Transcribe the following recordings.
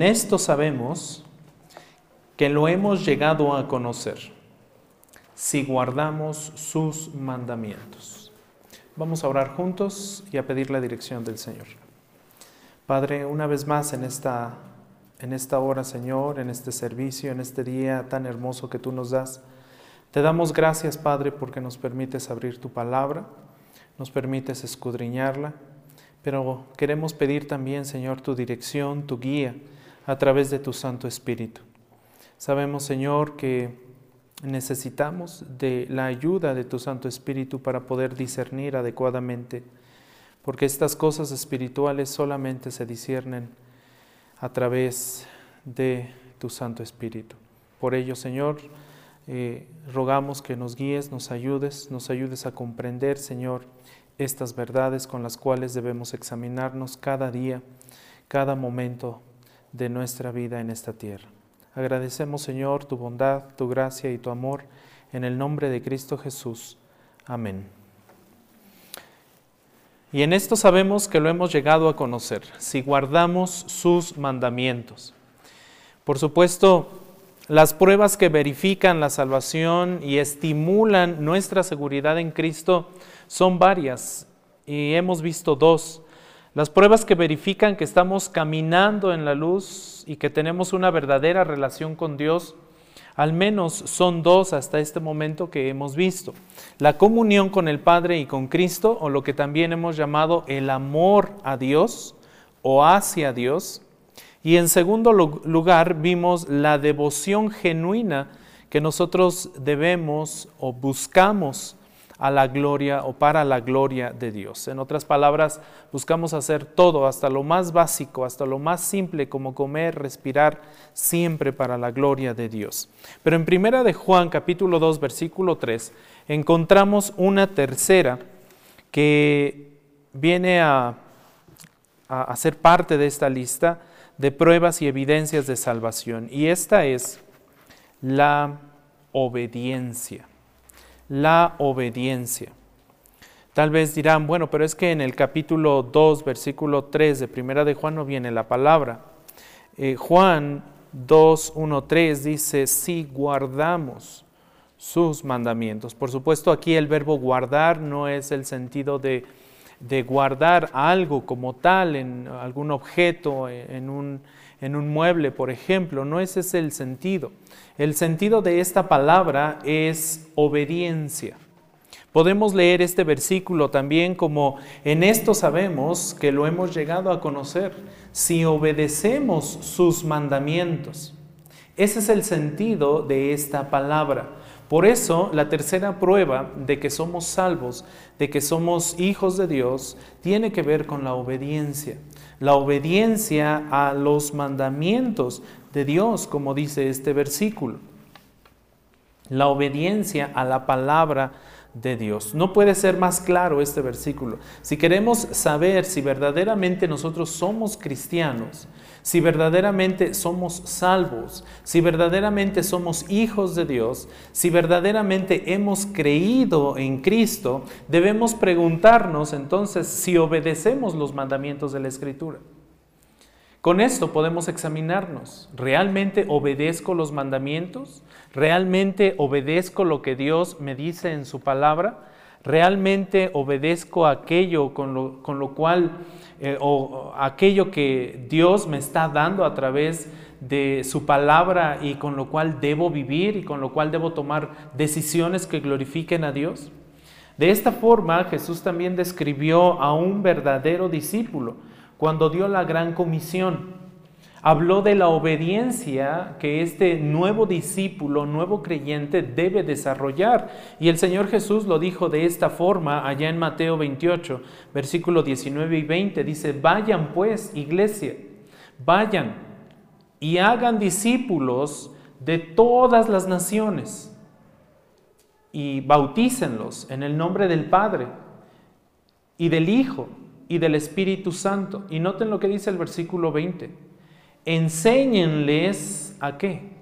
En esto sabemos que lo hemos llegado a conocer, si guardamos sus mandamientos. Vamos a orar juntos y a pedir la dirección del Señor. Padre, una vez más en esta, en esta hora, Señor, en este servicio, en este día tan hermoso que tú nos das, te damos gracias, Padre, porque nos permites abrir tu palabra, nos permites escudriñarla, pero queremos pedir también, Señor, tu dirección, tu guía a través de tu Santo Espíritu. Sabemos, Señor, que necesitamos de la ayuda de tu Santo Espíritu para poder discernir adecuadamente, porque estas cosas espirituales solamente se disciernen a través de tu Santo Espíritu. Por ello, Señor, eh, rogamos que nos guíes, nos ayudes, nos ayudes a comprender, Señor, estas verdades con las cuales debemos examinarnos cada día, cada momento de nuestra vida en esta tierra. Agradecemos, Señor, tu bondad, tu gracia y tu amor en el nombre de Cristo Jesús. Amén. Y en esto sabemos que lo hemos llegado a conocer, si guardamos sus mandamientos. Por supuesto, las pruebas que verifican la salvación y estimulan nuestra seguridad en Cristo son varias y hemos visto dos. Las pruebas que verifican que estamos caminando en la luz y que tenemos una verdadera relación con Dios, al menos son dos hasta este momento que hemos visto. La comunión con el Padre y con Cristo, o lo que también hemos llamado el amor a Dios o hacia Dios. Y en segundo lugar vimos la devoción genuina que nosotros debemos o buscamos a la gloria o para la gloria de Dios. En otras palabras, buscamos hacer todo, hasta lo más básico, hasta lo más simple como comer, respirar, siempre para la gloria de Dios. Pero en primera de Juan capítulo 2 versículo 3 encontramos una tercera que viene a, a ser parte de esta lista de pruebas y evidencias de salvación. Y esta es la obediencia la obediencia. Tal vez dirán, bueno, pero es que en el capítulo 2, versículo 3 de Primera de Juan no viene la palabra. Eh, Juan 2, 1, 3 dice, si guardamos sus mandamientos. Por supuesto, aquí el verbo guardar no es el sentido de, de guardar algo como tal, en algún objeto, en un, en un mueble, por ejemplo. No ese es el sentido. El sentido de esta palabra es obediencia. Podemos leer este versículo también como en esto sabemos que lo hemos llegado a conocer, si obedecemos sus mandamientos. Ese es el sentido de esta palabra. Por eso la tercera prueba de que somos salvos, de que somos hijos de Dios, tiene que ver con la obediencia la obediencia a los mandamientos de Dios, como dice este versículo. La obediencia a la palabra de Dios. No puede ser más claro este versículo. Si queremos saber si verdaderamente nosotros somos cristianos, si verdaderamente somos salvos, si verdaderamente somos hijos de Dios, si verdaderamente hemos creído en Cristo, debemos preguntarnos entonces si obedecemos los mandamientos de la Escritura. Con esto podemos examinarnos. ¿Realmente obedezco los mandamientos? ¿Realmente obedezco lo que Dios me dice en su palabra? ¿Realmente obedezco aquello con lo, con lo cual, eh, o aquello que Dios me está dando a través de su palabra y con lo cual debo vivir y con lo cual debo tomar decisiones que glorifiquen a Dios? De esta forma Jesús también describió a un verdadero discípulo cuando dio la gran comisión. Habló de la obediencia que este nuevo discípulo, nuevo creyente debe desarrollar. Y el Señor Jesús lo dijo de esta forma allá en Mateo 28, versículo 19 y 20. Dice, vayan pues, iglesia, vayan y hagan discípulos de todas las naciones y bautícenlos en el nombre del Padre y del Hijo y del Espíritu Santo. Y noten lo que dice el versículo 20. Enséñenles a qué?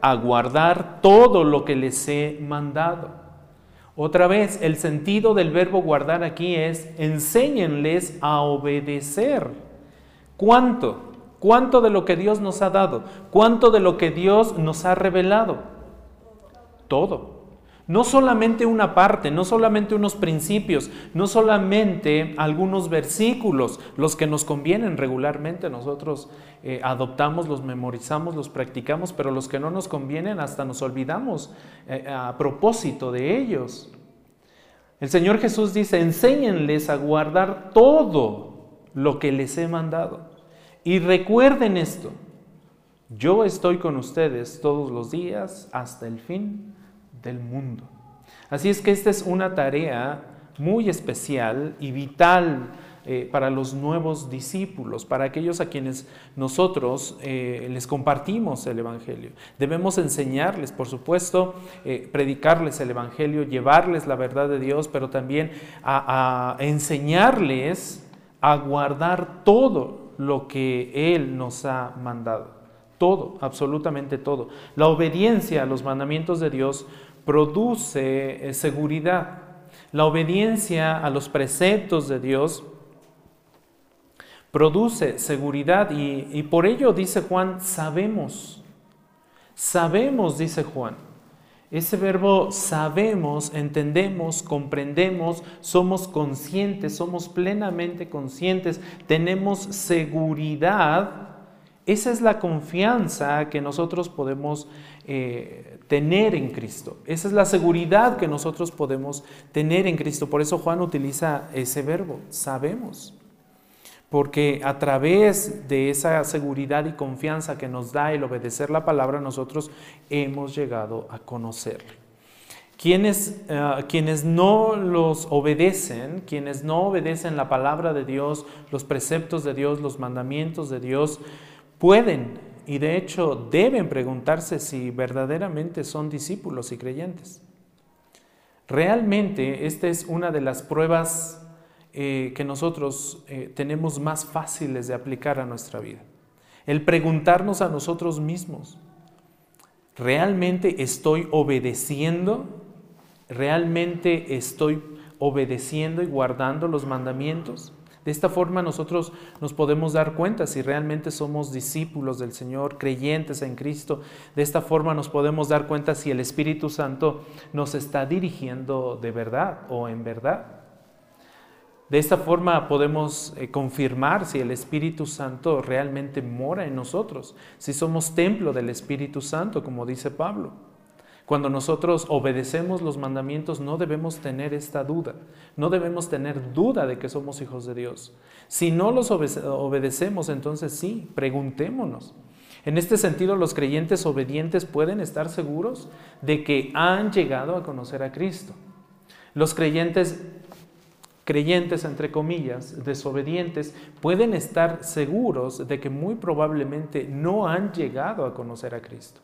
A guardar todo lo que les he mandado. Otra vez, el sentido del verbo guardar aquí es enséñenles a obedecer. ¿Cuánto? ¿Cuánto de lo que Dios nos ha dado? ¿Cuánto de lo que Dios nos ha revelado? Todo. No solamente una parte, no solamente unos principios, no solamente algunos versículos, los que nos convienen regularmente, nosotros eh, adoptamos, los memorizamos, los practicamos, pero los que no nos convienen hasta nos olvidamos eh, a propósito de ellos. El Señor Jesús dice, enséñenles a guardar todo lo que les he mandado. Y recuerden esto, yo estoy con ustedes todos los días hasta el fin del mundo. Así es que esta es una tarea muy especial y vital eh, para los nuevos discípulos, para aquellos a quienes nosotros eh, les compartimos el Evangelio. Debemos enseñarles, por supuesto, eh, predicarles el Evangelio, llevarles la verdad de Dios, pero también a enseñarles a guardar todo lo que Él nos ha mandado. Todo, absolutamente todo. La obediencia a los mandamientos de Dios produce eh, seguridad. La obediencia a los preceptos de Dios produce seguridad y, por ello dice Juan, sabemos. Sabemos, dice Juan. Ese verbo sabemos, entendemos, comprendemos, somos conscientes, somos plenamente conscientes, tenemos seguridad esa es la confianza que nosotros podemos eh, tener en Cristo. Esa es la seguridad que nosotros podemos tener en Cristo. Por eso Juan utiliza ese verbo, sabemos. Porque a través de esa seguridad y confianza que nos da el obedecer la palabra, nosotros hemos llegado a conocerle. Quienes, eh, quienes, no los obedecen, quienes no obedecen la palabra de Dios, los preceptos de Dios, los mandamientos de Dios, pueden y de hecho deben preguntarse si verdaderamente son discípulos y creyentes. Realmente esta es una de las pruebas eh, que nosotros eh, tenemos más fáciles de aplicar a nuestra vida. El preguntarnos a nosotros mismos, ¿realmente estoy obedeciendo? ¿Realmente estoy obedeciendo y guardando los mandamientos? De esta forma nosotros nos podemos dar cuenta si realmente somos discípulos del Señor, creyentes en Cristo. De esta forma nos podemos dar cuenta si el Espíritu Santo nos está dirigiendo de verdad o en verdad. De esta forma podemos eh, confirmar si el Espíritu Santo realmente mora en nosotros, si somos templo del Espíritu Santo, como dice Pablo. Cuando nosotros obedecemos los mandamientos no debemos tener esta duda, no debemos tener duda de que somos hijos de Dios. Si no los obedecemos, entonces sí, preguntémonos. En este sentido, los creyentes obedientes pueden estar seguros de que han llegado a conocer a Cristo. Los creyentes creyentes, entre comillas, desobedientes, pueden estar seguros de que muy probablemente no han llegado a conocer a Cristo.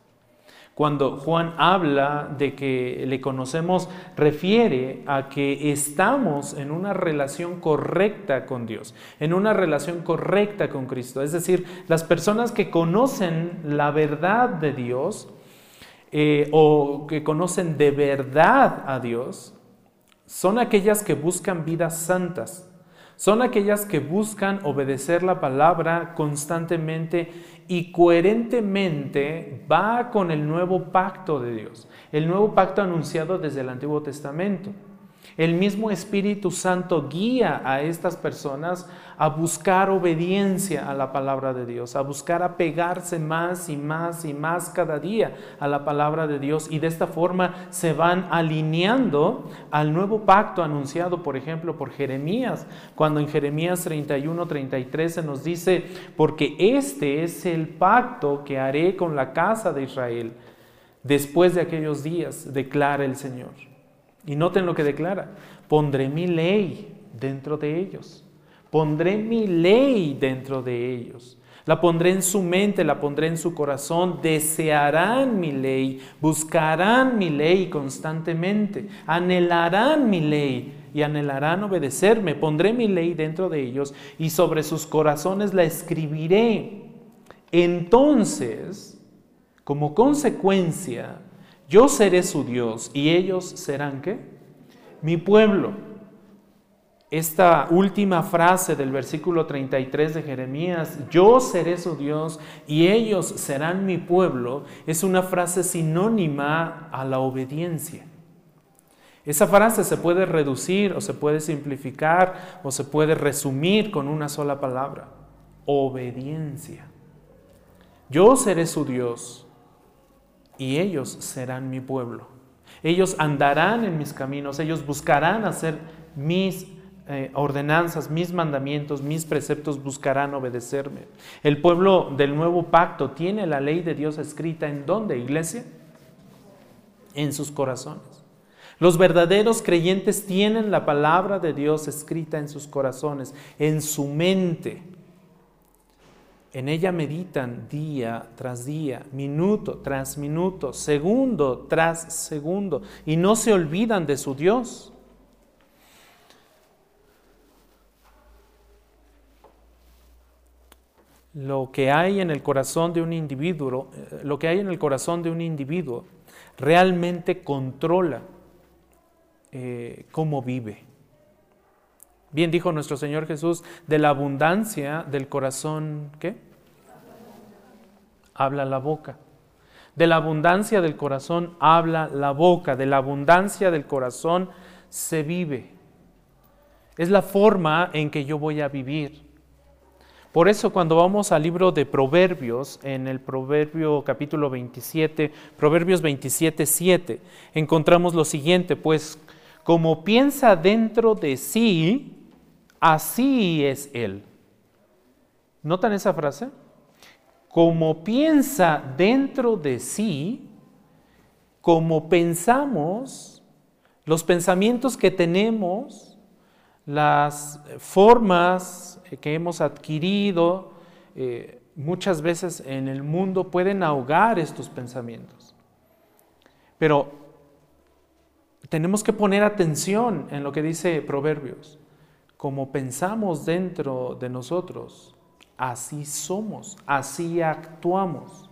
Cuando Juan habla de que le conocemos, refiere a que estamos en una relación correcta con Dios, en una relación correcta con Cristo. Es decir, las personas que conocen la verdad de Dios eh, o que conocen de verdad a Dios, son aquellas que buscan vidas santas. Son aquellas que buscan obedecer la palabra constantemente y coherentemente va con el nuevo pacto de Dios, el nuevo pacto anunciado desde el Antiguo Testamento. El mismo Espíritu Santo guía a estas personas a buscar obediencia a la palabra de Dios, a buscar apegarse más y más y más cada día a la palabra de Dios y de esta forma se van alineando al nuevo pacto anunciado, por ejemplo, por Jeremías, cuando en Jeremías 31, 33 se nos dice, porque este es el pacto que haré con la casa de Israel después de aquellos días, declara el Señor. Y noten lo que declara, pondré mi ley dentro de ellos, pondré mi ley dentro de ellos. La pondré en su mente, la pondré en su corazón, desearán mi ley, buscarán mi ley constantemente, anhelarán mi ley y anhelarán obedecerme. Pondré mi ley dentro de ellos y sobre sus corazones la escribiré. Entonces, como consecuencia, yo seré su Dios y ellos serán qué? Mi pueblo. esta última frase del versículo 33 de Jeremías, yo seré su Dios y ellos serán mi pueblo, es una frase sinónima a la obediencia. Esa frase se puede reducir o se puede simplificar o se puede resumir con una sola palabra, obediencia. Yo seré su Dios y ellos serán mi pueblo. Ellos andarán en mis caminos, ellos buscarán hacer mis eh, ordenanzas, mis mandamientos, mis preceptos buscarán obedecerme. El pueblo del nuevo pacto tiene la ley de Dios escrita en dónde, iglesia? En sus corazones. Los verdaderos creyentes tienen la palabra de Dios escrita en sus corazones, en su mente. En ella meditan día tras día, minuto tras minuto, segundo tras segundo, y no se olvidan de su Dios. lo que hay en el corazón de un individuo, eh, lo que hay en el corazón de un individuo realmente controla eh, cómo vive. Bien dijo nuestro Señor Jesús, de la abundancia del corazón, ¿qué? Habla la boca. De la abundancia del corazón habla la boca, de la abundancia del corazón se vive. Es la forma en que yo voy a vivir. Por eso cuando vamos al libro de Proverbios, en el Proverbio capítulo 27, Proverbios 27, 7, encontramos lo siguiente, pues como piensa dentro de sí, así es él. ¿Notan esa frase? Como piensa dentro de sí, como pensamos, los pensamientos que tenemos, las formas que hemos adquirido eh, muchas veces en el mundo pueden ahogar estos pensamientos. Pero tenemos que poner atención en lo que dice Proverbios. Como pensamos dentro de nosotros, así somos, así actuamos.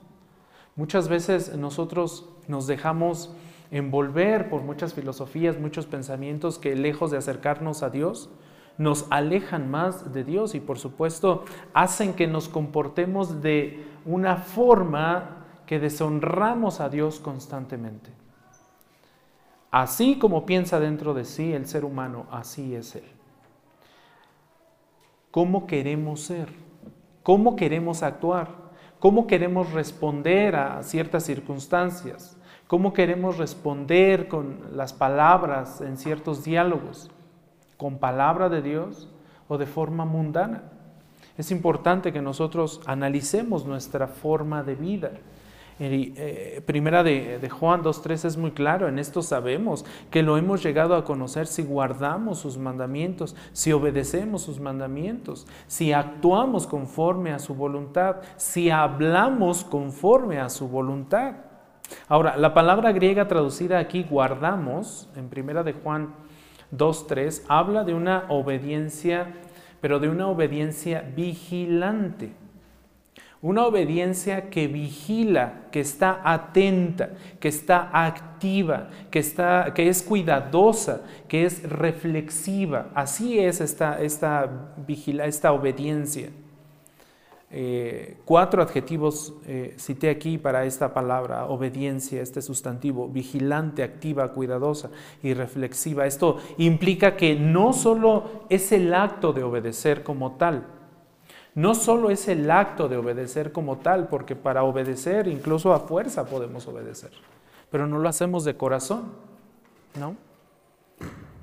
Muchas veces nosotros nos dejamos envolver por muchas filosofías, muchos pensamientos que lejos de acercarnos a Dios, nos alejan más de Dios y por supuesto hacen que nos comportemos de una forma que deshonramos a Dios constantemente. Así como piensa dentro de sí el ser humano, así es Él. ¿Cómo queremos ser? ¿Cómo queremos actuar? ¿Cómo queremos responder a ciertas circunstancias? ¿Cómo queremos responder con las palabras en ciertos diálogos? con palabra de Dios o de forma mundana. Es importante que nosotros analicemos nuestra forma de vida. Eh, primera de, de Juan 2.3 es muy claro, en esto sabemos que lo hemos llegado a conocer si guardamos sus mandamientos, si obedecemos sus mandamientos, si actuamos conforme a su voluntad, si hablamos conforme a su voluntad. Ahora, la palabra griega traducida aquí, guardamos, en primera de Juan 2.3 habla de una obediencia, pero de una obediencia vigilante. Una obediencia que vigila, que está atenta, que está activa, que, está, que es cuidadosa, que es reflexiva. Así es esta, esta, esta obediencia. Eh, cuatro adjetivos eh, cité aquí para esta palabra, obediencia, este sustantivo, vigilante, activa, cuidadosa y reflexiva. Esto implica que no solo es el acto de obedecer como tal, no solo es el acto de obedecer como tal, porque para obedecer incluso a fuerza podemos obedecer, pero no lo hacemos de corazón, ¿no?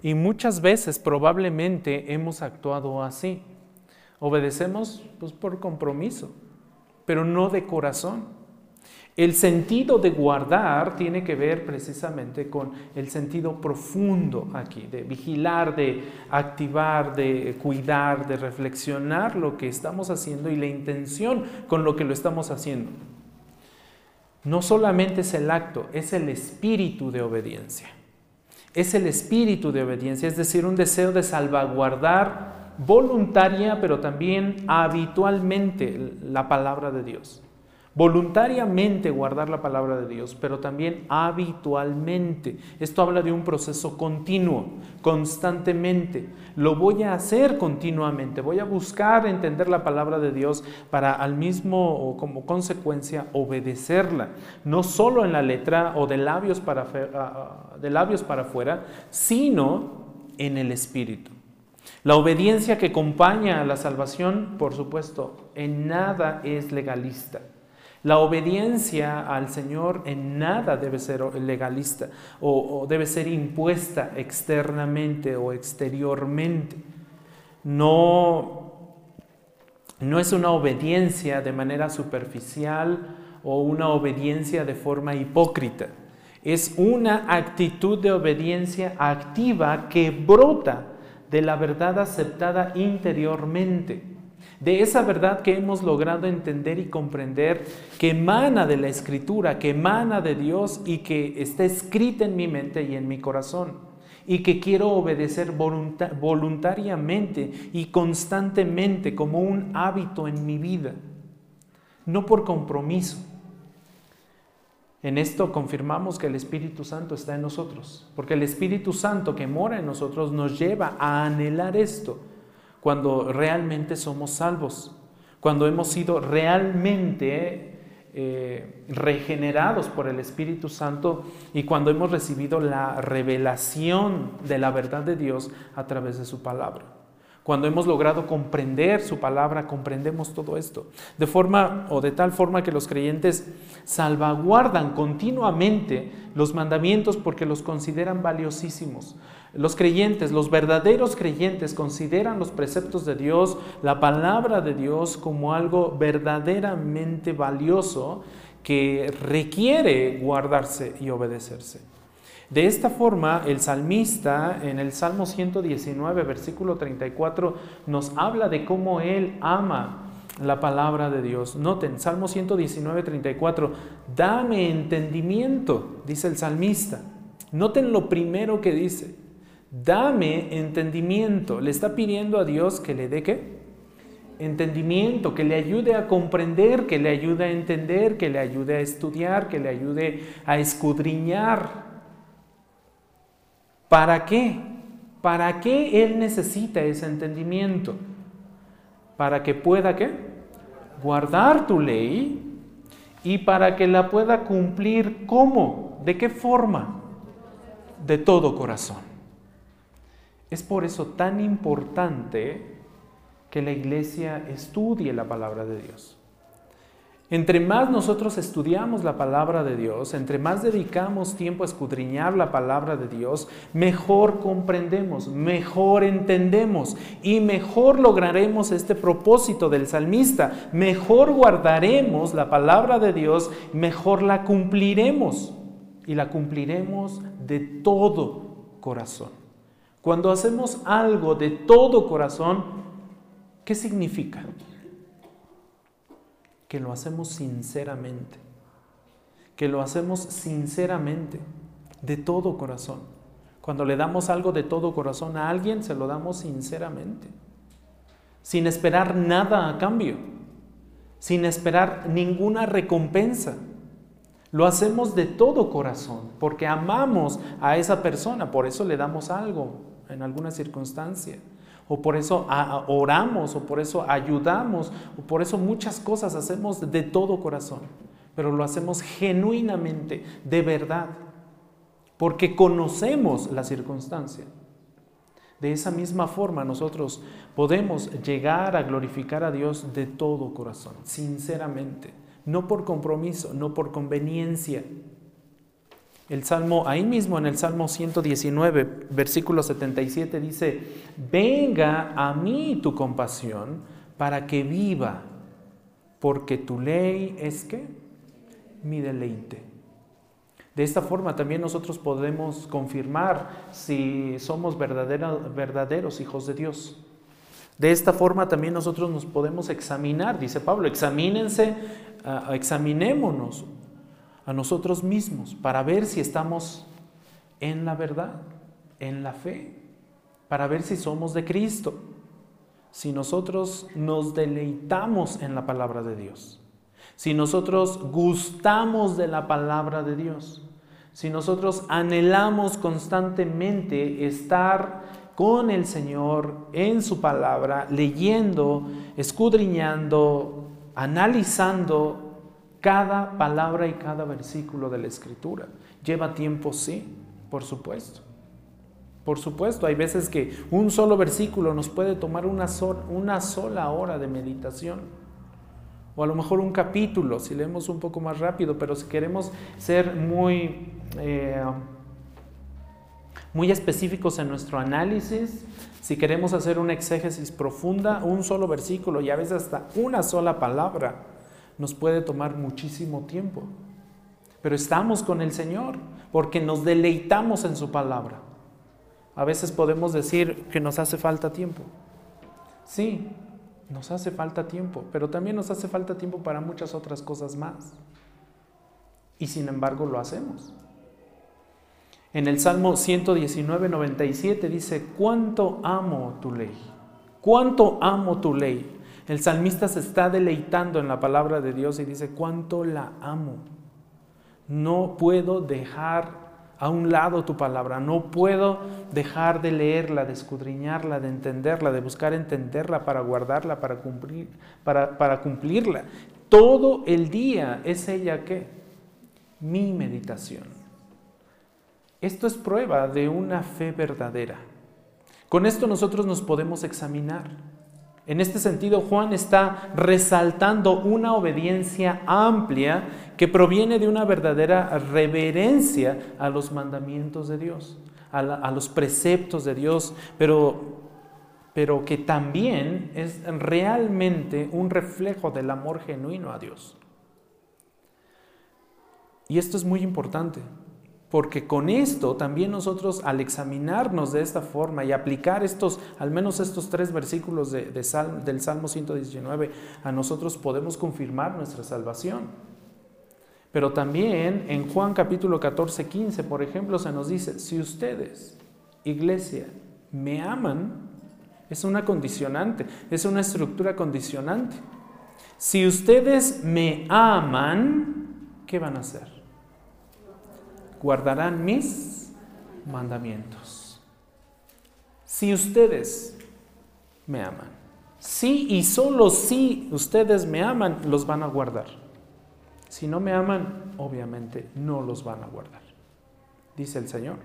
Y muchas veces probablemente hemos actuado así. Obedecemos pues, por compromiso, pero no de corazón. El sentido de guardar tiene que ver precisamente con el sentido profundo aquí, de vigilar, de activar, de cuidar, de reflexionar lo que estamos haciendo y la intención con lo que lo estamos haciendo. No solamente es el acto, es el espíritu de obediencia. Es el espíritu de obediencia, es decir, un deseo de salvaguardar voluntaria, pero también habitualmente la palabra de Dios. Voluntariamente guardar la palabra de Dios, pero también habitualmente. Esto habla de un proceso continuo, constantemente. Lo voy a hacer continuamente, voy a buscar entender la palabra de Dios para al mismo o como consecuencia obedecerla, no solo en la letra o de labios para, de labios para afuera, sino en el espíritu. La obediencia que acompaña a la salvación, por supuesto, en nada es legalista. La obediencia al Señor en nada debe ser legalista o, debe ser impuesta externamente o exteriormente. No, no es una obediencia de manera superficial o una obediencia de forma hipócrita. Es una actitud de obediencia activa que brota de la verdad aceptada interiormente de esa verdad que hemos logrado entender y comprender, que emana de la escritura, que emana de Dios y que está escrita en mi mente y en mi corazón, y que quiero obedecer voluntariamente y constantemente como un hábito en mi vida, no por compromiso. En esto confirmamos que el Espíritu Santo está en nosotros, porque el Espíritu Santo que mora en nosotros nos lleva a anhelar esto cuando realmente somos salvos, cuando hemos sido realmente eh, regenerados por el Espíritu Santo y cuando hemos recibido la revelación de la verdad de Dios a través de su palabra. Cuando hemos logrado comprender su palabra, comprendemos todo esto. De forma o de tal forma que los creyentes salvaguardan continuamente los mandamientos porque los consideran valiosísimos. Los creyentes, los verdaderos creyentes consideran los preceptos de Dios, la palabra de Dios como algo verdaderamente valioso que requiere guardarse y obedecerse. De esta forma, el salmista en el Salmo 119, versículo 34, nos habla de cómo él ama la palabra de Dios. Noten, Salmo 119, 34, dame entendimiento, dice el salmista. Noten lo primero que dice, dame entendimiento. Le está pidiendo a Dios que le dé qué? Entendimiento, que le ayude a comprender, que le ayude a entender, que le ayude a estudiar, que le ayude a escudriñar ¿Para qué? ¿Para qué Él necesita ese entendimiento? Para que pueda qué? Guardar tu ley y para que la pueda cumplir ¿cómo? ¿De qué forma? De todo corazón. Es por eso tan importante que la iglesia estudie la palabra de Dios. Entre más nosotros estudiamos la palabra de Dios, entre más dedicamos tiempo a escudriñar la palabra de Dios, mejor comprendemos, mejor entendemos y mejor lograremos este propósito del salmista. Mejor guardaremos la palabra de Dios, mejor la cumpliremos y la cumpliremos de todo corazón. Cuando hacemos algo de todo corazón, ¿qué significa? que lo hacemos sinceramente, que lo hacemos sinceramente, de todo corazón. Cuando le damos algo de todo corazón a alguien, se lo damos sinceramente, sin esperar nada a cambio, sin esperar ninguna recompensa. Lo hacemos de todo corazón, porque amamos a esa persona, por eso le damos algo en alguna circunstancia o por eso oramos, o por eso ayudamos, o por eso muchas cosas hacemos de todo corazón, pero lo hacemos genuinamente, de verdad, porque conocemos la circunstancia. De esa misma forma nosotros podemos llegar a glorificar a Dios de todo corazón, sinceramente, no por compromiso, no por conveniencia, el Salmo, ahí mismo en el Salmo 119, versículo 77 dice, venga a mí tu compasión para que viva, porque tu ley es que mi deleite. De esta forma también nosotros podemos confirmar si somos verdaderos hijos de Dios. De esta forma también nosotros nos podemos examinar, dice Pablo, examínense, ah, examinémonos a nosotros mismos para ver si estamos en la verdad, en la fe, para ver si somos de Cristo, si nosotros nos deleitamos en la palabra de Dios, si nosotros gustamos de la palabra de Dios, si nosotros anhelamos constantemente estar con el Señor en su palabra, leyendo, escudriñando, analizando cada palabra y cada versículo de la Escritura. ¿Lleva tiempo? Sí, por supuesto. Por supuesto, hay veces que un solo versículo nos puede tomar una, una sola hora de meditación o a lo mejor un capítulo, si leemos un poco más rápido, pero si queremos ser muy, eh, muy específicos en nuestro análisis, si queremos hacer una exégesis profunda, un solo versículo y a veces hasta una sola palabra, nos puede tomar muchísimo tiempo. Pero estamos con el Señor porque nos deleitamos en su palabra. A veces podemos decir que nos hace falta tiempo. Sí, nos hace falta tiempo, pero también nos hace falta tiempo para muchas otras cosas más. Y sin embargo lo hacemos. En el Salmo 119, 97 dice, cuánto amo tu ley, cuánto amo tu ley. El salmista se está deleitando en la palabra de Dios y dice, cuánto la amo. No puedo dejar a un lado tu palabra. No puedo dejar de leerla, de escudriñarla, de entenderla, de buscar entenderla para guardarla, para, cumplir, para, cumplirla. Todo el día es ella que mi meditación. Esto es prueba de una fe verdadera. Con esto nosotros nos podemos examinar. En este sentido, Juan está resaltando una obediencia amplia que proviene de una verdadera reverencia a los mandamientos de Dios, a, los preceptos de Dios, pero, pero que también es realmente un reflejo del amor genuino a Dios. Y esto es muy importante, porque con esto también nosotros al examinarnos de esta forma y aplicar estos, al menos estos tres versículos de, del Salmo 119, a nosotros podemos confirmar nuestra salvación. Pero también en Juan capítulo 14, 15, por ejemplo, se nos dice, si ustedes, iglesia, me aman, es una condicionante, es una estructura condicionante. Si ustedes me aman, ¿qué van a hacer? Guardarán mis mandamientos. Si ustedes me aman, si y solo si ustedes me aman, los van a guardar. Si no me aman, obviamente no los van a guardar, dice el Señor.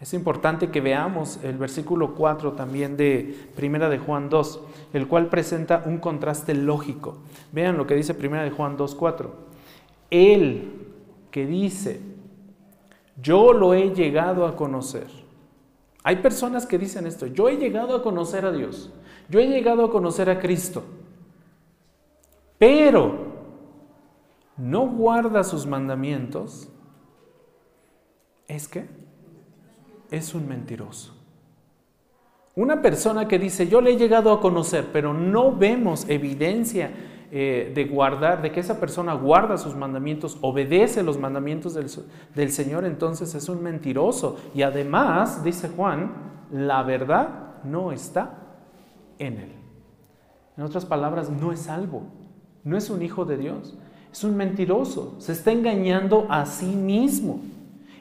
Es importante que veamos el versículo 4 también de Primera de Juan 2, el cual presenta un contraste lógico. Vean lo que dice Primera de Juan 2, 4. Él que dice, yo lo he llegado a conocer. Hay personas que dicen esto, yo he llegado a conocer a Dios, yo he llegado a conocer a Cristo, pero no guarda sus mandamientos, es que es un mentiroso. Una persona que dice, yo le he llegado a conocer, pero no vemos evidencia eh, de guardar, de que esa persona guarda sus mandamientos, obedece los mandamientos del, del Señor, entonces es un mentiroso. Y además, dice Juan, la verdad no está en él. En otras palabras, no es salvo, no es un hijo de Dios. Es un mentiroso, se está engañando a sí mismo.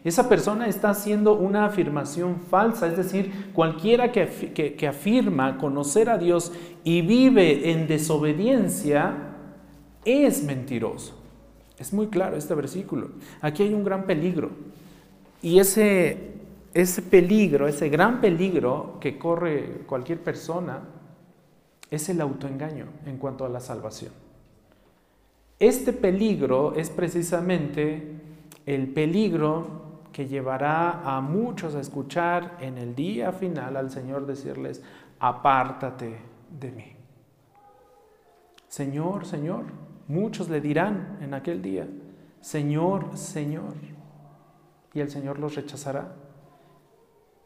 Esa persona está haciendo una afirmación falsa, es decir, cualquiera que, afirma conocer a Dios y vive en desobediencia es mentiroso. Es muy claro este versículo. Aquí hay un gran peligro. Y ese, ese peligro, ese gran peligro que corre cualquier persona, es el autoengaño en cuanto a la salvación. Este peligro es precisamente el peligro que llevará a muchos a escuchar en el día final al Señor decirles, apártate de mí. Señor, Señor, muchos le dirán en aquel día, Señor, Señor, y el Señor los rechazará.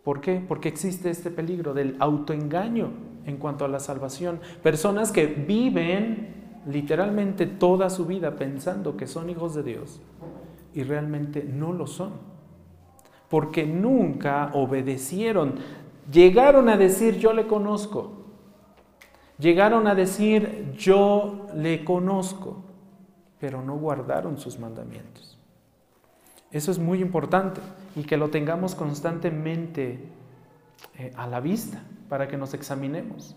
¿Por qué? Porque existe este peligro del autoengaño en cuanto a la salvación. Personas que viven literalmente toda su vida pensando que son hijos de Dios y realmente no lo son. Porque nunca obedecieron. Llegaron a decir, yo le conozco. Llegaron a decir, yo le conozco, pero no guardaron sus mandamientos. Eso es muy importante y que lo tengamos constantemente eh, a la vista para que nos examinemos.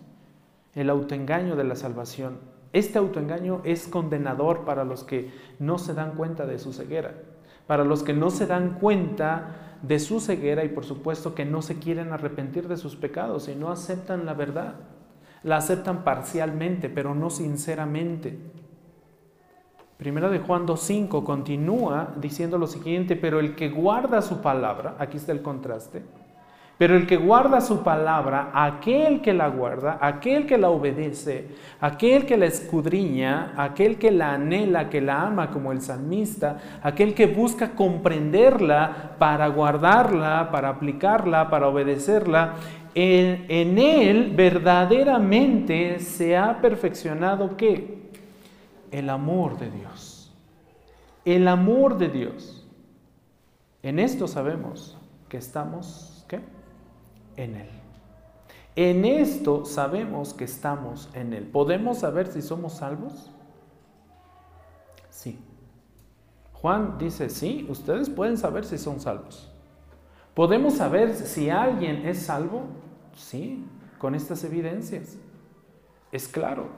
El autoengaño de la salvación. Este autoengaño es condenador para los que no se dan cuenta de su ceguera, para los que no se dan cuenta de su ceguera y por supuesto que no se quieren arrepentir de sus pecados y no aceptan la verdad. La aceptan parcialmente, pero no sinceramente. Primera de Juan 2.5 continúa diciendo lo siguiente, pero el que guarda su palabra, aquí está el contraste, pero el que guarda su palabra, aquel que la guarda, aquel que la obedece, aquel que la escudriña, aquel que la anhela, que la ama como el salmista, aquel que busca comprenderla para guardarla, para aplicarla, para obedecerla, en, él verdaderamente se ha perfeccionado qué? el amor de Dios. El amor de Dios. En esto sabemos que estamos ¿qué? En Él. En esto sabemos que estamos en Él. ¿Podemos saber si somos salvos? Sí. Juan dice, sí, ustedes pueden saber si son salvos. ¿Podemos saber si alguien es salvo? Sí, con estas evidencias. Es claro.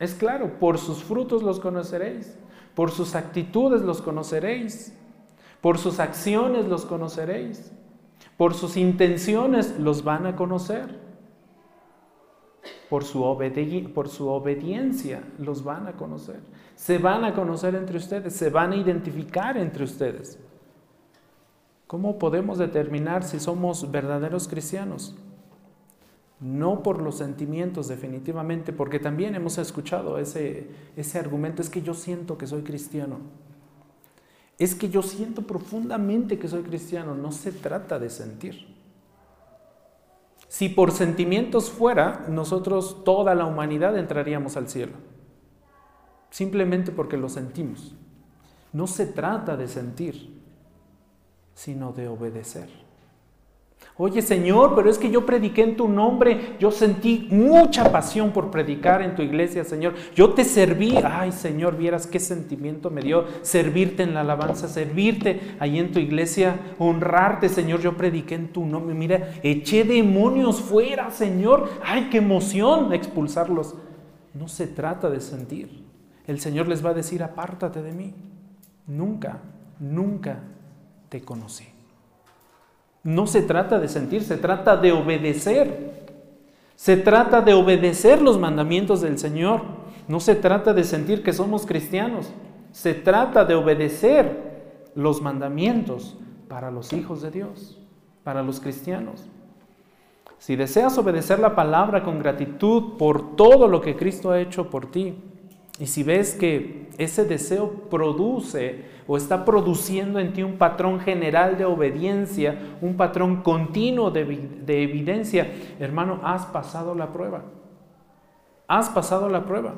Es claro, por sus frutos los conoceréis, por sus actitudes los conoceréis, por sus acciones los conoceréis, por sus intenciones los van a conocer, por su, obediencia los van a conocer, se van a conocer entre ustedes, se van a identificar entre ustedes. ¿Cómo podemos determinar si somos verdaderos cristianos? no por los sentimientos definitivamente, porque también hemos escuchado ese argumento, es que yo siento que soy cristiano. Es que yo siento profundamente que soy cristiano, no se trata de sentir. Si por sentimientos fuera, nosotros, toda la humanidad, entraríamos al cielo. Simplemente porque lo sentimos. No se trata de sentir, sino de obedecer. Oye Señor, pero es que yo prediqué en tu nombre, yo sentí mucha pasión por predicar en tu iglesia, Señor. Yo te serví, ay Señor, vieras qué sentimiento me dio servirte en la alabanza, servirte ahí en tu iglesia, honrarte, Señor. Yo prediqué en tu nombre, mira, eché demonios fuera, Señor. Ay, qué emoción expulsarlos. No se trata de sentir. El Señor les va a decir, apártate de mí. Nunca, nunca te conocí. No se trata de sentir, se trata de obedecer. Se trata de obedecer los mandamientos del Señor. No se trata de sentir que somos cristianos. Se trata de obedecer los mandamientos para los hijos de Dios, para los cristianos. Si deseas obedecer la palabra con gratitud por todo lo que Cristo ha hecho por ti, y si ves que ese deseo produce o está produciendo en ti un patrón general de obediencia, un patrón continuo de, evidencia, hermano, has pasado la prueba. Has pasado la prueba.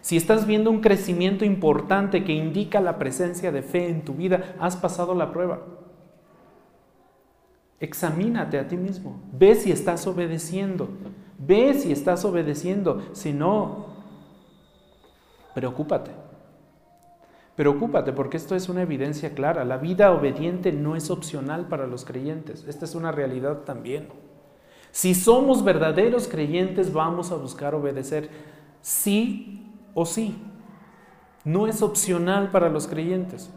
Si estás viendo un crecimiento importante que indica la presencia de fe en tu vida, has pasado la prueba. Examínate a ti mismo. Ve si estás obedeciendo. Ve si estás obedeciendo. Si no, preocúpate. Preocúpate porque esto es una evidencia clara. La vida obediente no es opcional para los creyentes. Esta es una realidad también. Si somos verdaderos creyentes, vamos a buscar obedecer sí o sí. No es opcional para los creyentes.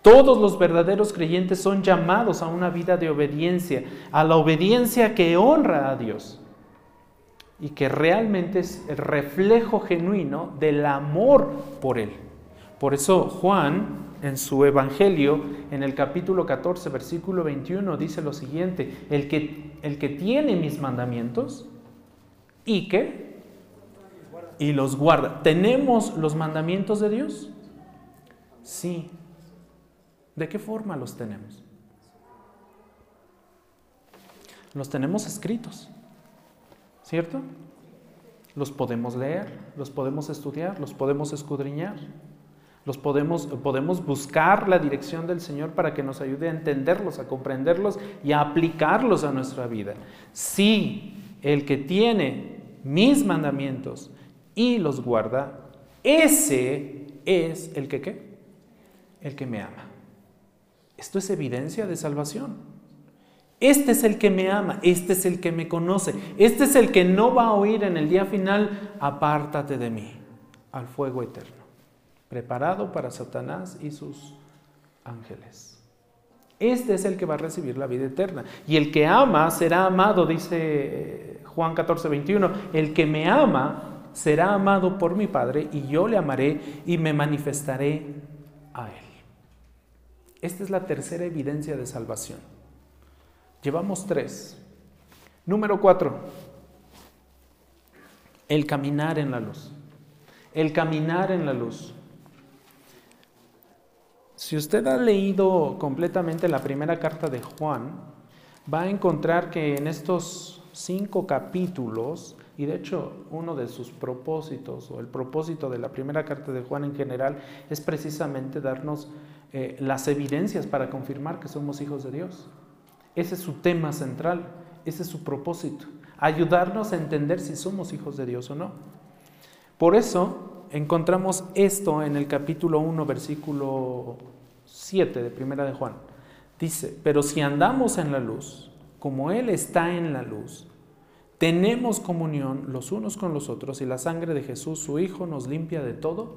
Todos los verdaderos creyentes son llamados a una vida de obediencia, a la obediencia que honra a Dios y que realmente es el reflejo genuino del amor por Él. Por eso Juan en su Evangelio, en el capítulo 14, versículo 21, dice lo siguiente, el que, el que tiene mis mandamientos y que y los guarda. ¿Tenemos los mandamientos de Dios? Sí. ¿De qué forma los tenemos? Los tenemos escritos, ¿cierto? Los podemos leer, los podemos estudiar, los podemos escudriñar podemos, podemos buscar la dirección del Señor para que nos ayude a entenderlos, a comprenderlos y a aplicarlos a nuestra vida. Si el que tiene mis mandamientos y los guarda, ese es el que qué? El que me ama. Esto es evidencia de salvación. Este es el que me ama, este es el que me conoce, este es el que no va a oír en el día final, apártate de mí, al fuego eterno, preparado para Satanás y sus ángeles. Este es el que va a recibir la vida eterna. Y el que ama será amado, dice eh, Juan 14, 21. El que me ama será amado por mi Padre y yo le amaré y me manifestaré a él. Esta es la tercera evidencia de salvación. Llevamos tres. Número cuatro, el caminar en la luz. El caminar en la luz. Si usted ha leído completamente la primera carta de Juan, va a encontrar que en estos cinco capítulos, y de hecho uno de sus propósitos, o el propósito de la primera carta de Juan en general, es precisamente darnos eh, las evidencias para confirmar que somos hijos de Dios. Ese es su tema central, ese es su propósito, ayudarnos a entender si somos hijos de Dios o no. Por eso encontramos esto en el capítulo 1, versículo 7 de Primera de Juan. Dice, pero si andamos en la luz, como Él está en la luz, tenemos comunión los unos con los otros y la sangre de Jesús, su Hijo, nos limpia de todo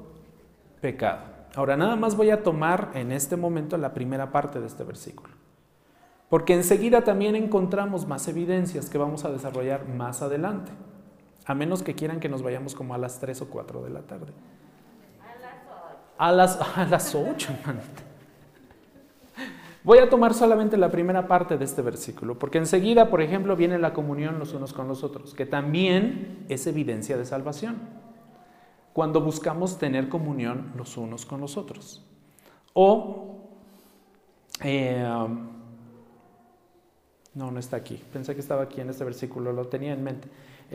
pecado. Ahora, nada más voy a tomar en este momento la primera parte de este versículo, porque enseguida también encontramos más evidencias que vamos a desarrollar más adelante. A menos que quieran que nos vayamos como a las 3 o 4 de la tarde. A las 8. A las, 8, Voy a tomar solamente la primera parte de este versículo, porque enseguida, por ejemplo, viene la comunión los unos con los otros, que también es evidencia de salvación, cuando buscamos tener comunión los unos con los otros. O, eh, no, no está aquí, pensé que estaba aquí en este versículo, lo tenía en mente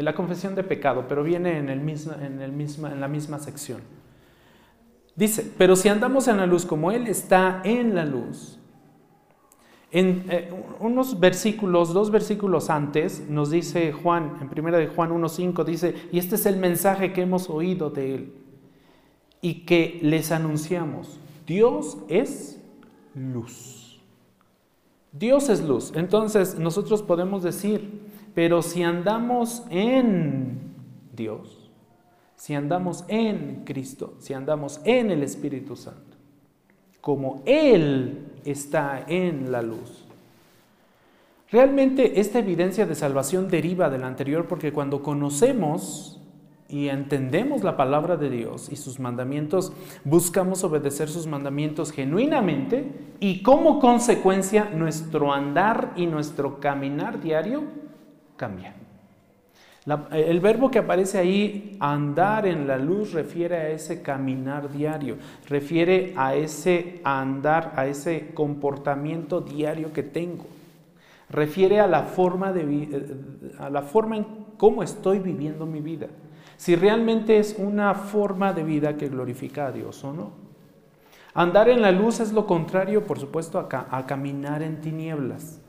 la confesión de pecado, pero viene en, el en, el misma, en la misma sección. Dice, pero si andamos en la luz como Él está en la luz, en eh, unos versículos, dos versículos antes, nos dice Juan, en primera de Juan 1.5, dice, y este es el mensaje que hemos oído de Él y que les anunciamos. Dios es luz. Dios es luz. Entonces nosotros podemos decir, pero si andamos en Dios, si andamos en Cristo, si andamos en el Espíritu Santo, como Él está en la luz. Realmente esta evidencia de salvación deriva de la anterior porque cuando conocemos y entendemos la palabra de Dios y sus mandamientos, buscamos obedecer sus mandamientos genuinamente y como consecuencia nuestro andar y nuestro caminar diario cambia. el verbo que aparece ahí, andar en la luz, refiere a ese caminar diario, refiere a ese andar, a ese comportamiento diario que tengo, refiere a la forma, de, eh, a la forma en cómo estoy viviendo mi vida. Si realmente es una forma de vida que glorifica a Dios o no. Andar en la luz es lo contrario, por supuesto, a caminar en tinieblas.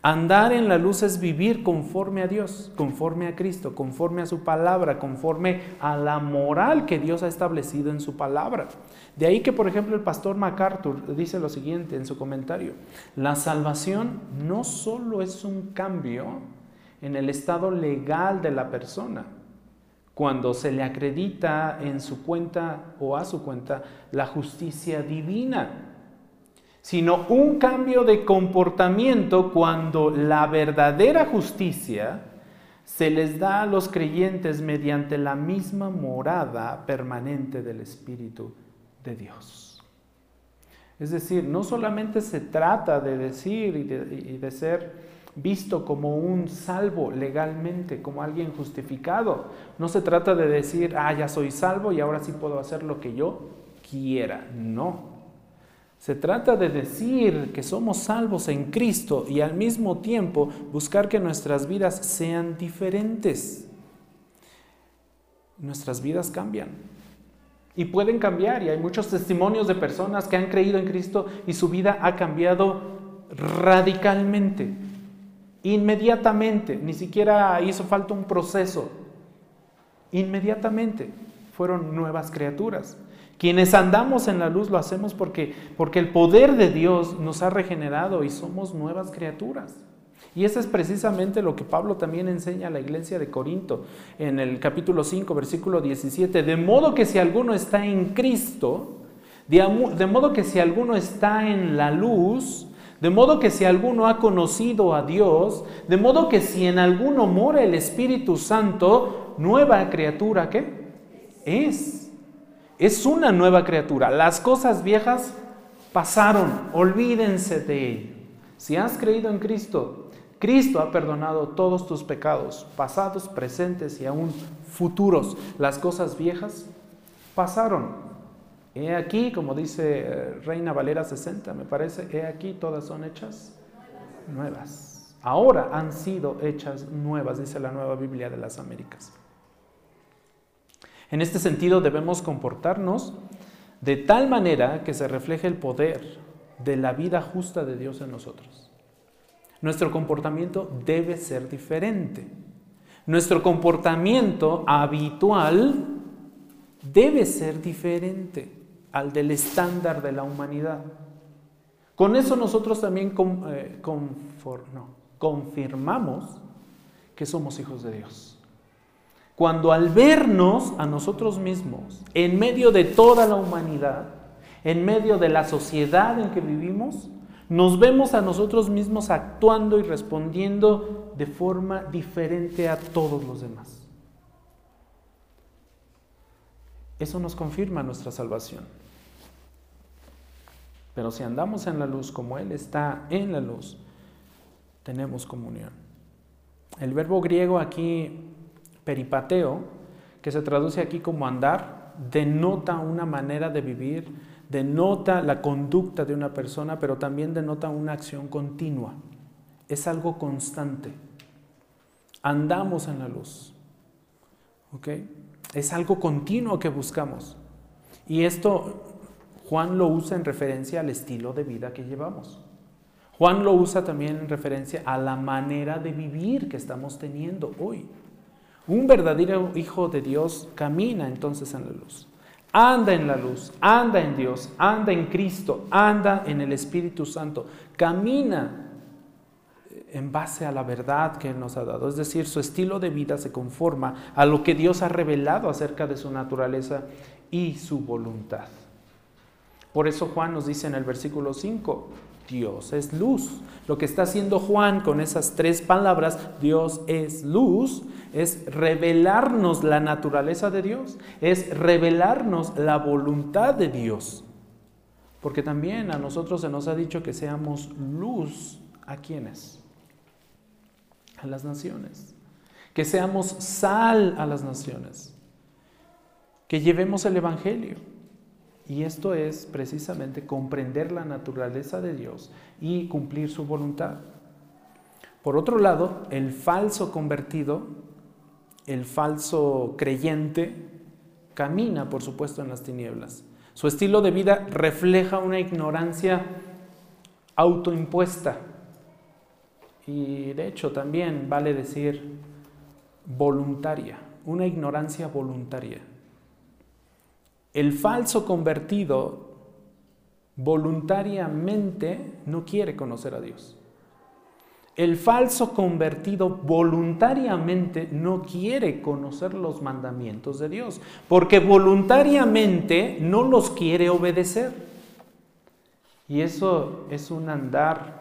Andar en la luz es vivir conforme a Dios, conforme a Cristo, conforme a su palabra, conforme a la moral que Dios ha establecido en su palabra. De ahí que, por ejemplo, el pastor MacArthur dice lo siguiente en su comentario, la salvación no solo es un cambio en el estado legal de la persona, cuando se le acredita en su cuenta o a su cuenta la justicia divina sino un cambio de comportamiento cuando la verdadera justicia se les da a los creyentes mediante la misma morada permanente del Espíritu de Dios. Es decir, no solamente se trata de decir y de, ser visto como un salvo legalmente, como alguien justificado. No se trata de decir, ah, ya soy salvo y ahora sí puedo hacer lo que yo quiera. No. Se trata de decir que somos salvos en Cristo y al mismo tiempo buscar que nuestras vidas sean diferentes. Nuestras vidas cambian y pueden cambiar y hay muchos testimonios de personas que han creído en Cristo y su vida ha cambiado radicalmente, inmediatamente, ni siquiera hizo falta un proceso. Inmediatamente fueron nuevas criaturas. Quienes andamos en la luz lo hacemos porque, porque el poder de Dios nos ha regenerado y somos nuevas criaturas. Y eso es precisamente lo que Pablo también enseña a la iglesia de Corinto en el capítulo 5, versículo 17. De modo que si alguno está en Cristo, de modo que si alguno está en la luz, de modo que si alguno ha conocido a Dios, de modo que si en alguno mora el Espíritu Santo, nueva criatura, ¿qué? Es. Es una nueva criatura. Las cosas viejas pasaron, olvídense de ello. Si has creído en Cristo, Cristo ha perdonado todos tus pecados, pasados, presentes y aún futuros. Las cosas viejas pasaron. He aquí, como dice eh, Reina Valera 60, me parece, he aquí todas son hechas nuevas. Ahora han sido hechas nuevas, dice la nueva Biblia de las Américas. En este sentido debemos comportarnos de tal manera que se refleje el poder de la vida justa de Dios en nosotros. Nuestro comportamiento debe ser diferente. Nuestro comportamiento habitual debe ser diferente al del estándar de la humanidad. Con eso nosotros también eh, confirmamos que somos hijos de Dios. Cuando al vernos a nosotros mismos, en medio de toda la humanidad, en medio de la sociedad en que vivimos, nos vemos a nosotros mismos actuando y respondiendo de forma diferente a todos los demás. Eso nos confirma nuestra salvación. Pero si andamos en la luz como Él está en la luz, tenemos comunión. El verbo griego aquí, peripateo, que se traduce aquí como andar, denota una manera de vivir, denota la conducta de una persona, pero también denota una acción continua. Es algo constante. Andamos en la luz. ¿Ok? Es algo continuo que buscamos. Y esto Juan lo usa en referencia al estilo de vida que llevamos. Juan lo usa también en referencia a la manera de vivir que estamos teniendo hoy. Un verdadero hijo de Dios camina entonces en la luz. Anda en la luz, anda en Dios, anda en Cristo, anda en el Espíritu Santo. Camina en base a la verdad que Él nos ha dado. Es decir, su estilo de vida se conforma a lo que Dios ha revelado acerca de su naturaleza y su voluntad. Por eso Juan nos dice en el versículo 5, Dios es luz. Lo que está haciendo Juan con esas tres palabras, Dios es luz, es revelarnos la naturaleza de Dios, es revelarnos la voluntad de Dios. Porque también a nosotros se nos ha dicho que seamos luz a quienes a las naciones, que seamos sal a las naciones, que llevemos el Evangelio. Y esto es precisamente comprender la naturaleza de Dios y cumplir su voluntad. Por otro lado, el falso convertido, el falso creyente, camina, por supuesto, en las tinieblas. Su estilo de vida refleja una ignorancia autoimpuesta, y de hecho también vale decir voluntaria, una ignorancia voluntaria. El falso convertido voluntariamente no quiere conocer a Dios. El falso convertido voluntariamente no quiere conocer los mandamientos de Dios, porque voluntariamente no los quiere obedecer. Y eso es un andar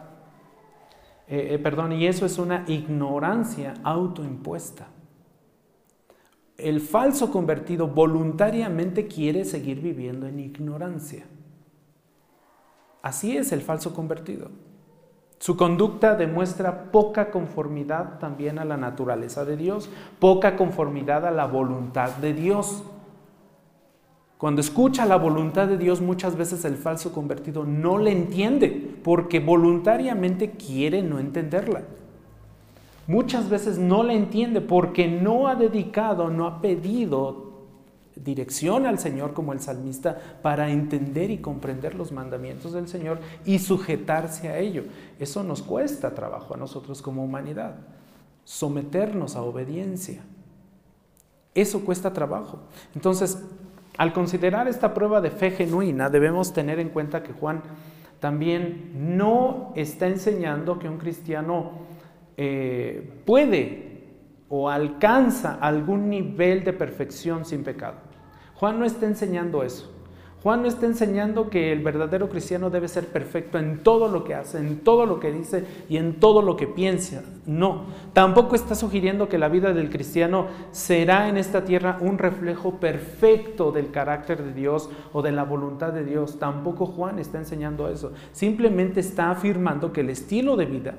eh, eh, perdón, y eso es una ignorancia autoimpuesta. El falso convertido voluntariamente quiere seguir viviendo en ignorancia. Así es el falso convertido. Su conducta demuestra poca conformidad también a la naturaleza de Dios, poca conformidad a la voluntad de Dios. Cuando escucha la voluntad de Dios, muchas veces el falso convertido no le entiende porque voluntariamente quiere no entenderla. Muchas veces no la entiende porque no ha dedicado, no ha pedido dirección al Señor como el salmista para entender y comprender los mandamientos del Señor y sujetarse a ello. Eso nos cuesta trabajo a nosotros como humanidad, someternos a obediencia. Eso cuesta trabajo. Entonces, al considerar esta prueba de fe genuina, debemos tener en cuenta que Juan también no está enseñando que un cristiano eh, puede o alcanza algún nivel de perfección sin pecado. Juan no está enseñando eso. Juan no está enseñando que el verdadero cristiano debe ser perfecto en todo lo que hace, en todo lo que dice y en todo lo que piensa. No, tampoco está sugiriendo que la vida del cristiano será en esta tierra un reflejo perfecto del carácter de Dios o de la voluntad de Dios. Tampoco Juan está enseñando eso. Simplemente está afirmando que el estilo de vida,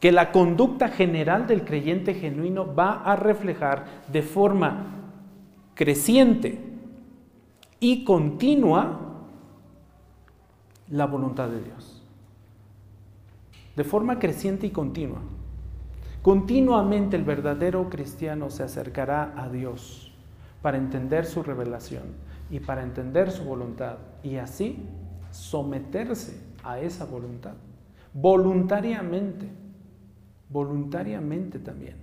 que la conducta general del creyente genuino va a reflejar de forma creciente y continua la voluntad de Dios. De forma creciente y continua. Continuamente el verdadero cristiano se acercará a Dios para entender su revelación y para entender su voluntad y así someterse a esa voluntad. Voluntariamente, voluntariamente también.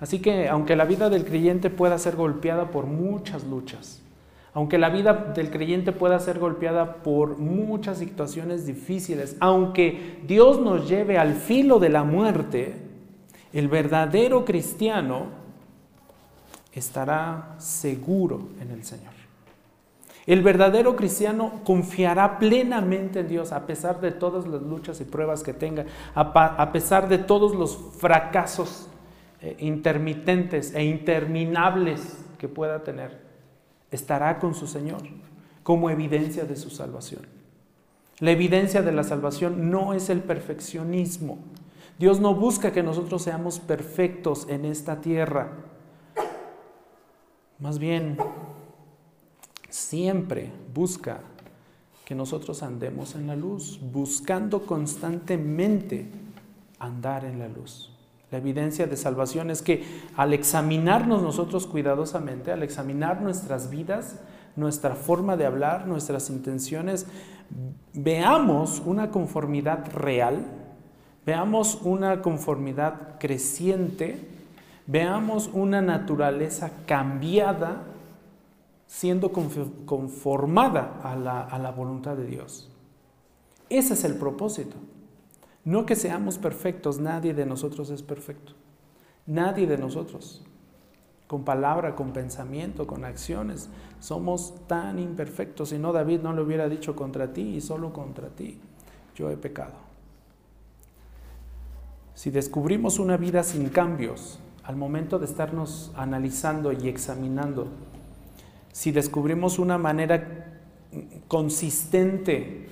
Así que aunque la vida del creyente pueda ser golpeada por muchas luchas, aunque la vida del creyente pueda ser golpeada por muchas situaciones difíciles, aunque Dios nos lleve al filo de la muerte, el verdadero cristiano estará seguro en el Señor. El verdadero cristiano confiará plenamente en Dios a pesar de todas las luchas y pruebas que tenga, a pesar de todos los fracasos eh, intermitentes e interminables que pueda tener estará con su Señor como evidencia de su salvación. La evidencia de la salvación no es el perfeccionismo. Dios no busca que nosotros seamos perfectos en esta tierra. Más bien, siempre busca que nosotros andemos en la luz, buscando constantemente andar en la luz. La evidencia de salvación es que al examinarnos nosotros cuidadosamente, al examinar nuestras vidas, nuestra forma de hablar, nuestras intenciones, veamos una conformidad real, veamos una conformidad creciente, veamos una naturaleza cambiada, siendo conformada a la, a la voluntad de Dios. Ese es el propósito. No que seamos perfectos, nadie de nosotros es perfecto. Nadie de nosotros. Con palabra, con pensamiento, con acciones, somos tan imperfectos. Si no, David no lo hubiera dicho contra ti y solo contra ti. Yo he pecado. Si descubrimos una vida sin cambios al momento de estarnos analizando y examinando, si descubrimos una manera consistente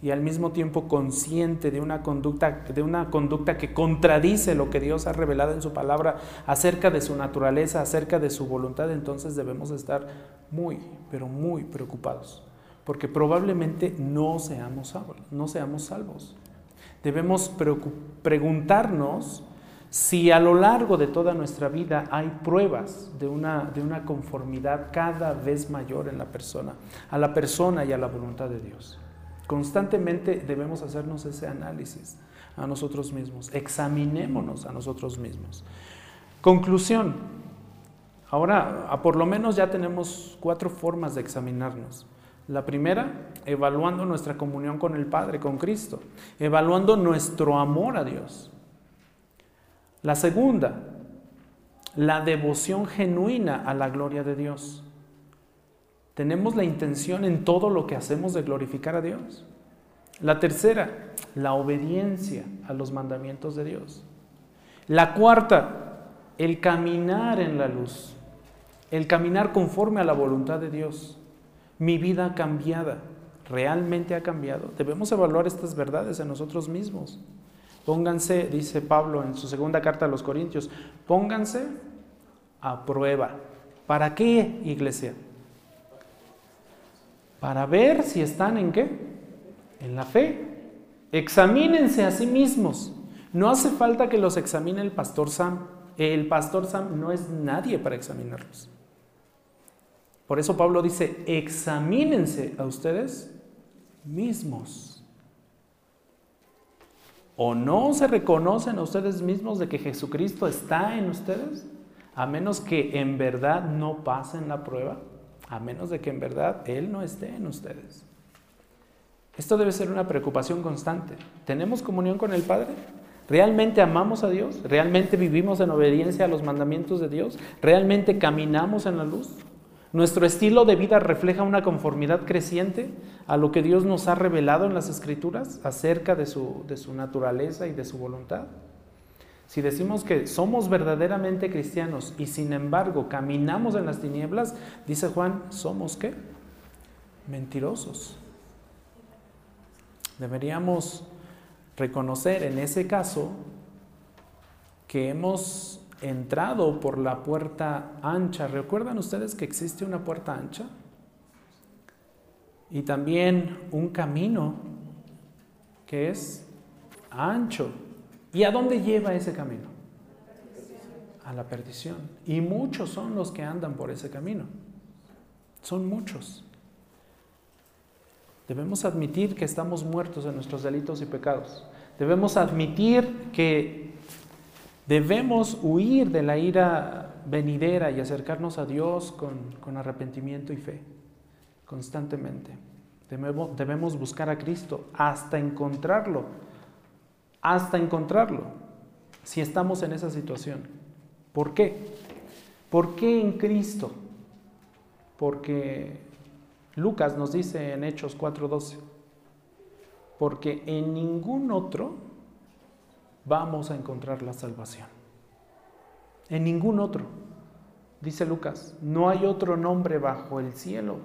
y al mismo tiempo consciente de una conducta, de una conducta que contradice lo que Dios ha revelado en su palabra acerca de su naturaleza, acerca de su voluntad, entonces debemos estar muy, pero muy preocupados, porque probablemente no seamos salvos. No seamos salvos. Debemos preguntarnos si a lo largo de toda nuestra vida hay pruebas de una, de una conformidad cada vez mayor en la persona, a la persona y a la voluntad de Dios. Constantemente debemos hacernos ese análisis a nosotros mismos. Examinémonos a nosotros mismos. Conclusión. Ahora, por lo menos ya tenemos cuatro formas de examinarnos. La primera, evaluando nuestra comunión con el Padre, con Cristo, evaluando nuestro amor a Dios. La segunda, la devoción genuina a la gloria de Dios. ¿Tenemos la intención en todo lo que hacemos de glorificar a Dios? La tercera, la obediencia a los mandamientos de Dios. La cuarta, el caminar en la luz, el caminar conforme a la voluntad de Dios. Mi vida cambiada, realmente ha cambiado. Debemos evaluar estas verdades en nosotros mismos. Pónganse, dice Pablo en su segunda carta a los Corintios, pónganse a prueba. ¿Para qué, iglesia? para ver si están en qué? En la fe. Examínense a sí mismos. No hace falta que los examine el pastor Sam. El pastor Sam no es nadie para examinarlos. Por eso Pablo dice, examínense a ustedes mismos. ¿O no se reconocen a ustedes mismos de que Jesucristo está en ustedes? a menos que en verdad no pasen la prueba, a menos de que en verdad Él no esté en ustedes. Esto debe ser una preocupación constante. ¿Tenemos comunión con el Padre? ¿Realmente amamos a Dios? ¿Realmente vivimos en obediencia a los mandamientos de Dios? ¿Realmente caminamos en la luz? ¿Nuestro estilo de vida refleja una conformidad creciente a lo que Dios nos ha revelado en las Escrituras acerca de su, de su naturaleza y de su voluntad? Si decimos que somos verdaderamente cristianos y sin embargo caminamos en las tinieblas, dice Juan, ¿somos qué? Mentirosos. Deberíamos reconocer en ese caso que hemos entrado por la puerta ancha. ¿Recuerdan ustedes que existe una puerta ancha? Y también un camino que es ancho. ¿Y a dónde lleva ese camino? A la perdición. Y muchos son los que andan por ese camino. Son muchos. Debemos admitir que estamos muertos en nuestros delitos y pecados. Debemos admitir que debemos huir de la ira venidera y acercarnos a Dios con, arrepentimiento y fe, constantemente. Debemos, buscar a Cristo hasta encontrarlo, hasta encontrarlo, si estamos en esa situación. ¿Por qué? ¿Por qué en Cristo? Porque Lucas nos dice en Hechos 4:12, porque en ningún otro vamos a encontrar la salvación. En ningún otro. Dice Lucas, no hay otro nombre bajo el cielo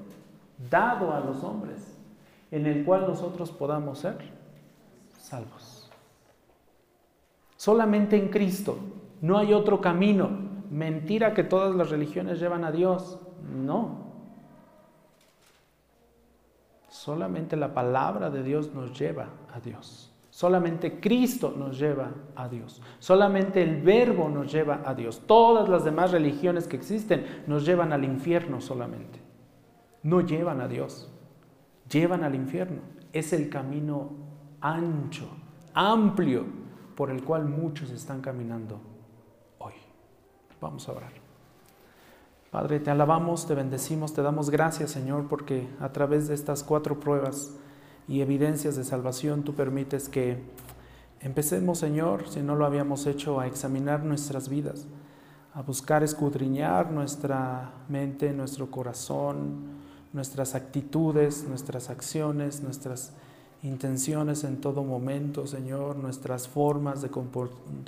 dado a los hombres en el cual nosotros podamos ser salvos. Solamente en Cristo. No hay otro camino. Mentira que todas las religiones llevan a Dios. No. Solamente la palabra de Dios nos lleva a Dios. Solamente Cristo nos lleva a Dios. Solamente el verbo nos lleva a Dios. Todas las demás religiones que existen nos llevan al infierno solamente. No llevan a Dios. Llevan al infierno. Es el camino ancho, amplio, por el cual muchos están caminando hoy. Vamos a orar. Padre, te alabamos, te bendecimos, te damos gracias, Señor, porque a través de estas cuatro pruebas y evidencias de salvación tú permites que empecemos, Señor, si no lo habíamos hecho, a examinar nuestras vidas, a buscar escudriñar nuestra mente, nuestro corazón, nuestras actitudes, nuestras acciones, nuestras intenciones en todo momento, Señor, nuestras formas de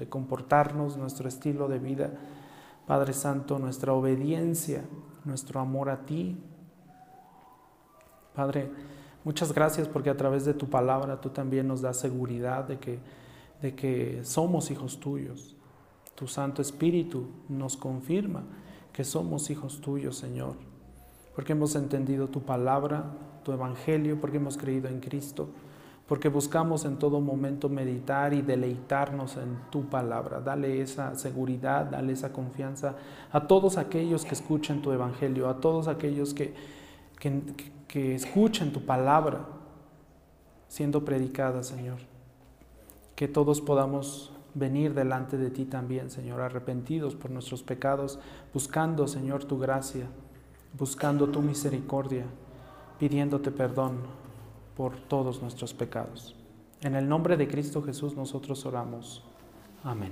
comportarnos, nuestro estilo de vida. Padre Santo, nuestra obediencia, nuestro amor a ti. Padre, muchas gracias porque a través de tu palabra tú también nos das seguridad de que, de que somos hijos tuyos. Tu Santo Espíritu nos confirma que somos hijos tuyos, Señor, porque hemos entendido tu palabra, tu evangelio, porque hemos creído en Cristo porque buscamos en todo momento meditar y deleitarnos en tu palabra. Dale esa seguridad, dale esa confianza a todos aquellos que escuchen tu evangelio, a todos aquellos que, que, que escuchen tu palabra siendo predicada, Señor. Que todos podamos venir delante de ti también, Señor, arrepentidos por nuestros pecados, buscando, Señor, tu gracia, buscando tu misericordia, pidiéndote perdón por todos nuestros pecados. En el nombre de Cristo Jesús nosotros oramos. Amén.